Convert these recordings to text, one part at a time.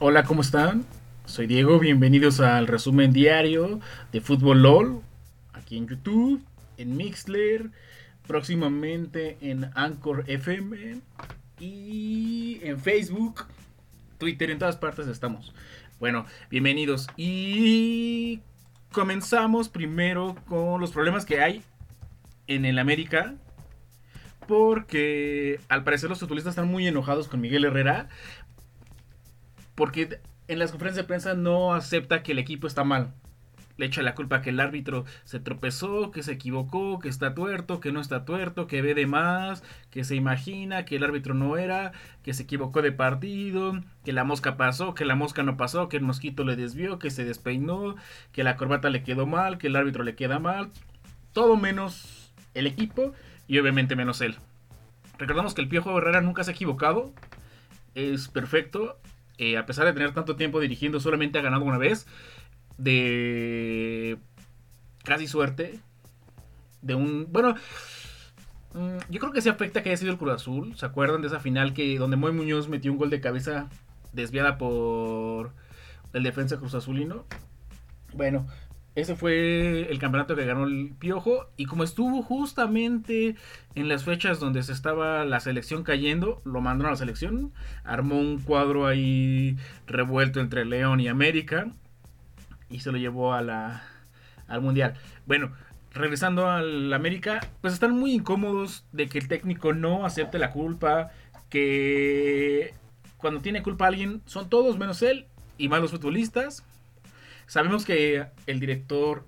Hola, ¿cómo están? Soy Diego, bienvenidos al resumen diario de Fútbol LOL, aquí en YouTube, en Mixler, próximamente en Anchor FM y en Facebook, Twitter, en todas partes estamos. Bueno, bienvenidos y comenzamos primero con los problemas que hay en el América. Porque al parecer los futbolistas están muy enojados con Miguel Herrera. Porque en las conferencias de prensa no acepta que el equipo está mal. Le echa la culpa que el árbitro se tropezó, que se equivocó, que está tuerto, que no está tuerto, que ve de más, que se imagina que el árbitro no era, que se equivocó de partido, que la mosca pasó, que la mosca no pasó, que el mosquito le desvió, que se despeinó, que la corbata le quedó mal, que el árbitro le queda mal. Todo menos el equipo y obviamente menos él. Recordamos que el Piojo Herrera nunca se ha equivocado. Es perfecto. Eh, a pesar de tener tanto tiempo dirigiendo, solamente ha ganado una vez. De casi suerte. De un. Bueno. Mm, yo creo que se afecta que haya sido el Cruz Azul. ¿Se acuerdan de esa final que donde Moy Muñoz metió un gol de cabeza desviada por el defensa Cruz Azulino? Bueno, ese fue el campeonato que ganó el Piojo. Y como estuvo justamente en las fechas donde se estaba la selección cayendo, lo mandaron a la selección. Armó un cuadro ahí revuelto entre León y América. Y se lo llevó a la, al Mundial. Bueno, regresando al América, pues están muy incómodos de que el técnico no acepte la culpa. Que cuando tiene culpa alguien, son todos menos él y malos futbolistas Sabemos que el director,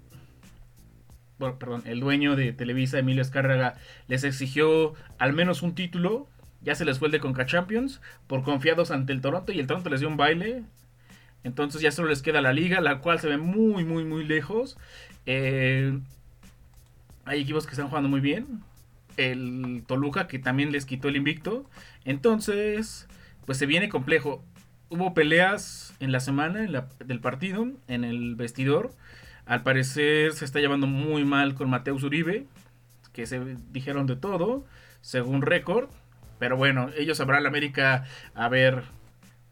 bueno, perdón, el dueño de Televisa, Emilio Escárraga, les exigió al menos un título. Ya se les fue el de Conca Champions por confiados ante el Toronto y el Toronto les dio un baile. Entonces ya solo les queda la liga, la cual se ve muy, muy, muy lejos. Eh, hay equipos que están jugando muy bien. El Toluca que también les quitó el invicto. Entonces, pues se viene complejo hubo peleas en la semana del partido, en el vestidor. Al parecer se está llevando muy mal con Mateus Uribe, que se dijeron de todo, según récord. Pero bueno, ellos sabrán la América a ver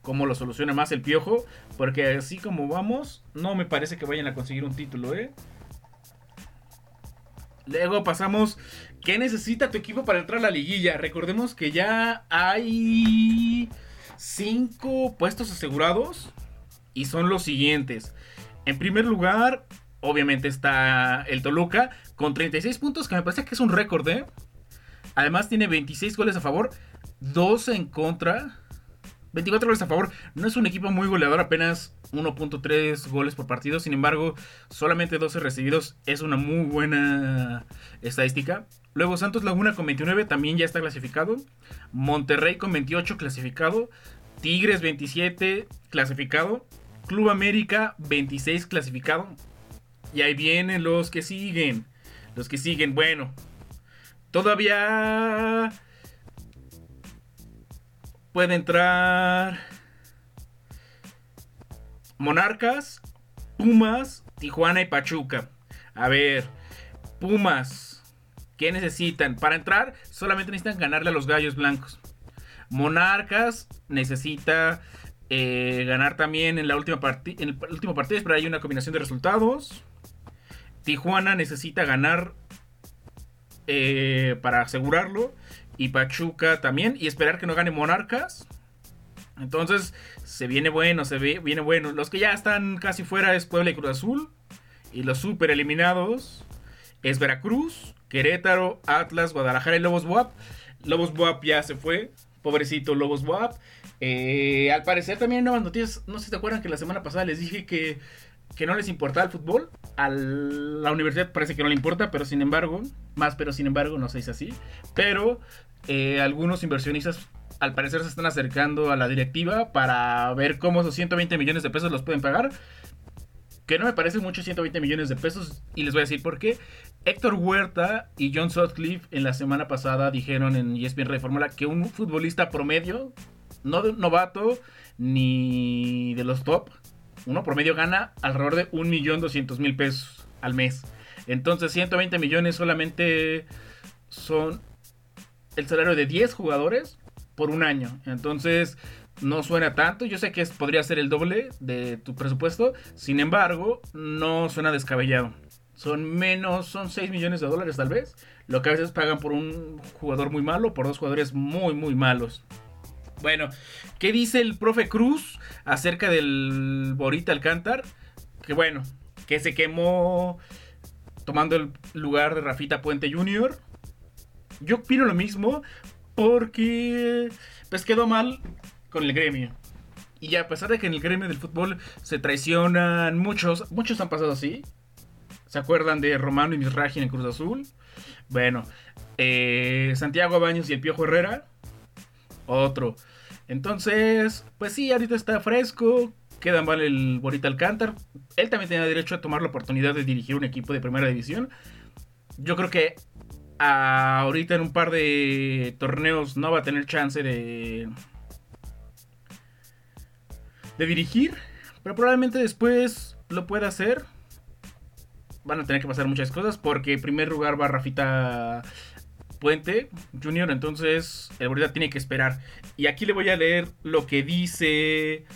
cómo lo soluciona más el piojo. Porque así como vamos, no me parece que vayan a conseguir un título, ¿eh? Luego pasamos. ¿Qué necesita tu equipo para entrar a la liguilla? Recordemos que ya hay cinco puestos asegurados y son los siguientes. En primer lugar, obviamente está el Toluca con 36 puntos, que me parece que es un récord, ¿eh? Además tiene 26 goles a favor, 12 en contra. 24 goles a favor. No es un equipo muy goleador, apenas 1.3 goles por partido. Sin embargo, solamente 12 recibidos es una muy buena estadística. Luego Santos Laguna con 29 también ya está clasificado. Monterrey con 28 clasificado. Tigres 27 clasificado. Club América 26 clasificado. Y ahí vienen los que siguen. Los que siguen, bueno. Todavía puede entrar Monarcas, Pumas, Tijuana y Pachuca. A ver, Pumas ¿Qué necesitan? Para entrar, solamente necesitan ganarle a los gallos blancos. Monarcas necesita eh, ganar también en, la última en el último partido, pero hay una combinación de resultados. Tijuana necesita ganar eh, para asegurarlo. Y Pachuca también. Y esperar que no gane Monarcas. Entonces, se viene bueno, se viene bueno. Los que ya están casi fuera es Puebla y Cruz Azul. Y los super eliminados es Veracruz, Querétaro, Atlas, Guadalajara y Lobos Buap. Lobos Buap ya se fue. Pobrecito Lobos Buap. Eh, al parecer también nuevas noticias. No sé si te acuerdan que la semana pasada les dije que, que no les importaba el fútbol. A la universidad parece que no le importa, pero sin embargo, más pero sin embargo, no si es así. Pero eh, algunos inversionistas al parecer se están acercando a la directiva para ver cómo esos 120 millones de pesos los pueden pagar que no me parece mucho 120 millones de pesos y les voy a decir por qué. Héctor Huerta y John Sutcliffe en la semana pasada dijeron en ESPN Red Fórmula que un futbolista promedio, no de novato ni de los top, uno promedio gana alrededor de 1.200.000 pesos al mes. Entonces 120 millones solamente son el salario de 10 jugadores por un año. Entonces no suena tanto. Yo sé que podría ser el doble de tu presupuesto. Sin embargo, no suena descabellado. Son menos, son 6 millones de dólares tal vez. Lo que a veces pagan por un jugador muy malo, por dos jugadores muy, muy malos. Bueno, ¿qué dice el profe Cruz acerca del Borita Alcántar? Que bueno, que se quemó tomando el lugar de Rafita Puente Jr. Yo opino lo mismo porque pues quedó mal con el gremio. Y a pesar de que en el gremio del fútbol se traicionan muchos, muchos han pasado así. ¿Se acuerdan de Romano y Misragi en Cruz Azul? Bueno, eh, Santiago Baños y el Piojo Herrera, otro. Entonces, pues sí, ahorita está fresco, queda mal el Borita Alcántar. Él también tenía derecho a tomar la oportunidad de dirigir un equipo de primera división. Yo creo que ahorita en un par de torneos no va a tener chance de de dirigir, pero probablemente después lo pueda hacer. Van a tener que pasar muchas cosas porque en primer lugar va Rafita Puente Junior, entonces el Borita tiene que esperar. Y aquí le voy a leer lo que dice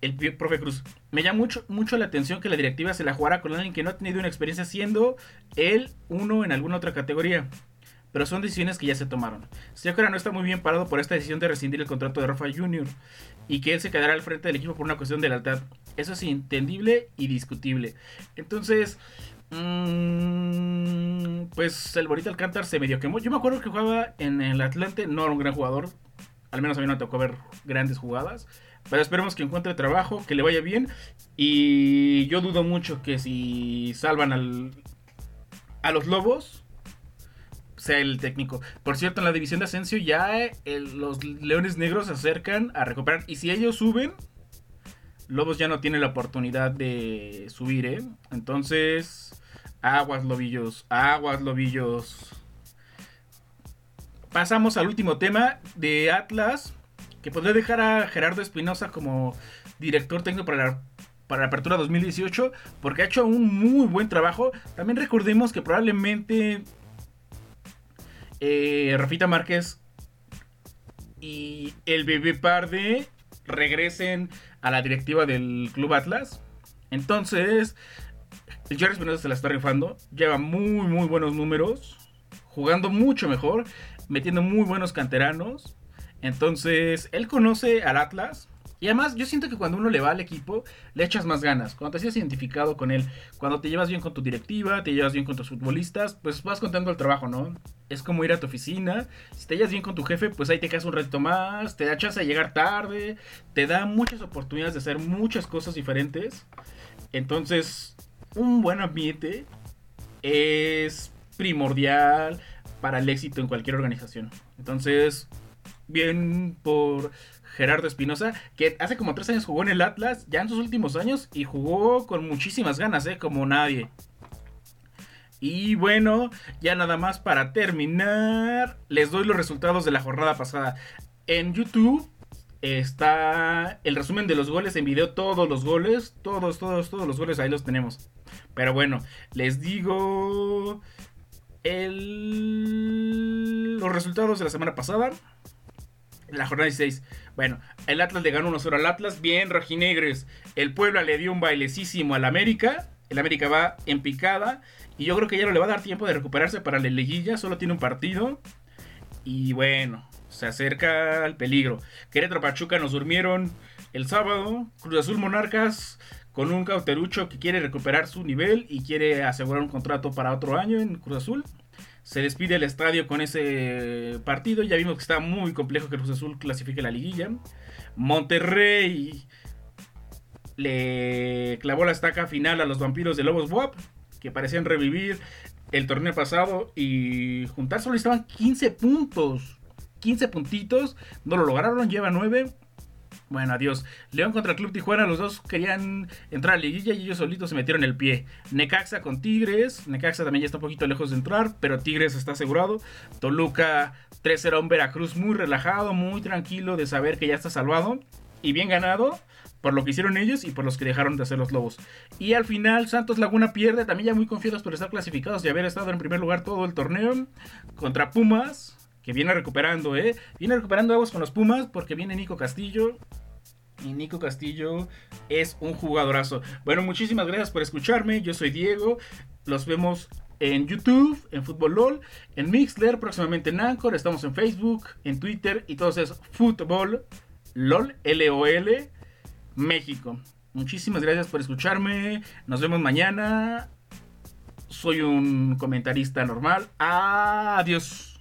el profe Cruz. Me llama mucho, mucho la atención que la directiva se la jugara con alguien que no ha tenido una experiencia siendo él uno en alguna otra categoría. Pero son decisiones que ya se tomaron. ahora no está muy bien parado por esta decisión de rescindir el contrato de Rafa Jr. y que él se quedará al frente del equipo por una cuestión de lealtad. Eso es entendible y discutible. Entonces, mmm, pues el Borita Alcántar se medio quemó. Yo me acuerdo que jugaba en el Atlante, no era un gran jugador. Al menos a mí no me tocó ver grandes jugadas. Pero esperemos que encuentre trabajo, que le vaya bien. Y yo dudo mucho que si salvan al, a los Lobos, sea el técnico. Por cierto, en la división de ascenso ya los Leones Negros se acercan a recuperar. Y si ellos suben, Lobos ya no tiene la oportunidad de subir, ¿eh? Entonces, aguas lobillos, aguas lobillos. Pasamos al último tema de Atlas que podría dejar a Gerardo Espinosa como director técnico para la, para la apertura 2018, porque ha hecho un muy buen trabajo. También recordemos que probablemente eh, Rafita Márquez y el bebé Parde regresen a la directiva del Club Atlas. Entonces, el Jerry se la está rifando. Lleva muy, muy buenos números. Jugando mucho mejor. Metiendo muy buenos canteranos. Entonces, él conoce al Atlas. Y además, yo siento que cuando uno le va al equipo, le echas más ganas. Cuando te sientes identificado con él, cuando te llevas bien con tu directiva, te llevas bien con tus futbolistas, pues vas contando el trabajo, ¿no? Es como ir a tu oficina. Si te llevas bien con tu jefe, pues ahí te quedas un reto más, te da chance de llegar tarde, te da muchas oportunidades de hacer muchas cosas diferentes. Entonces, un buen ambiente es primordial para el éxito en cualquier organización. Entonces, bien por Gerardo Espinosa, que hace como tres años jugó en el Atlas, ya en sus últimos años, y jugó con muchísimas ganas, ¿eh? Como nadie. Y bueno, ya nada más para terminar, les doy los resultados de la jornada pasada. En YouTube está el resumen de los goles en video, todos los goles, todos, todos, todos los goles ahí los tenemos. Pero bueno, les digo el... los resultados de la semana pasada la jornada 16. Bueno, el Atlas le ganó 1-0 al Atlas. Bien, rojinegres. El Puebla le dio un bailecísimo al América. El América va en picada. Y yo creo que ya no le va a dar tiempo de recuperarse para la liguilla. Solo tiene un partido. Y bueno, se acerca al peligro. Querétaro Pachuca nos durmieron el sábado. Cruz Azul Monarcas con un cauterucho que quiere recuperar su nivel y quiere asegurar un contrato para otro año en Cruz Azul se despide el estadio con ese partido. Ya vimos que está muy complejo que Cruz Azul clasifique la liguilla. Monterrey le clavó la estaca final a los vampiros de Lobos WAP, que parecían revivir el torneo pasado y juntar solo estaban 15 puntos. 15 puntitos, no lo lograron, lleva 9. Bueno, adiós. León contra el Club Tijuana, los dos querían entrar a la liguilla y ellos solitos se metieron el pie. Necaxa con Tigres. Necaxa también ya está un poquito lejos de entrar, pero Tigres está asegurado. Toluca 3-0 un Veracruz muy relajado, muy tranquilo de saber que ya está salvado. Y bien ganado por lo que hicieron ellos y por los que dejaron de hacer los Lobos. Y al final Santos Laguna pierde, también ya muy confiados por estar clasificados y haber estado en primer lugar todo el torneo. Contra Pumas, que viene recuperando, ¿eh? Viene recuperando aguas con los Pumas porque viene Nico Castillo. Y Nico Castillo es un jugadorazo. Bueno, muchísimas gracias por escucharme. Yo soy Diego. Los vemos en YouTube, en Fútbol LOL, en Mixler, próximamente en Anchor. Estamos en Facebook, en Twitter y todo es Fútbol LOL, L-O-L, México. Muchísimas gracias por escucharme. Nos vemos mañana. Soy un comentarista normal. Adiós.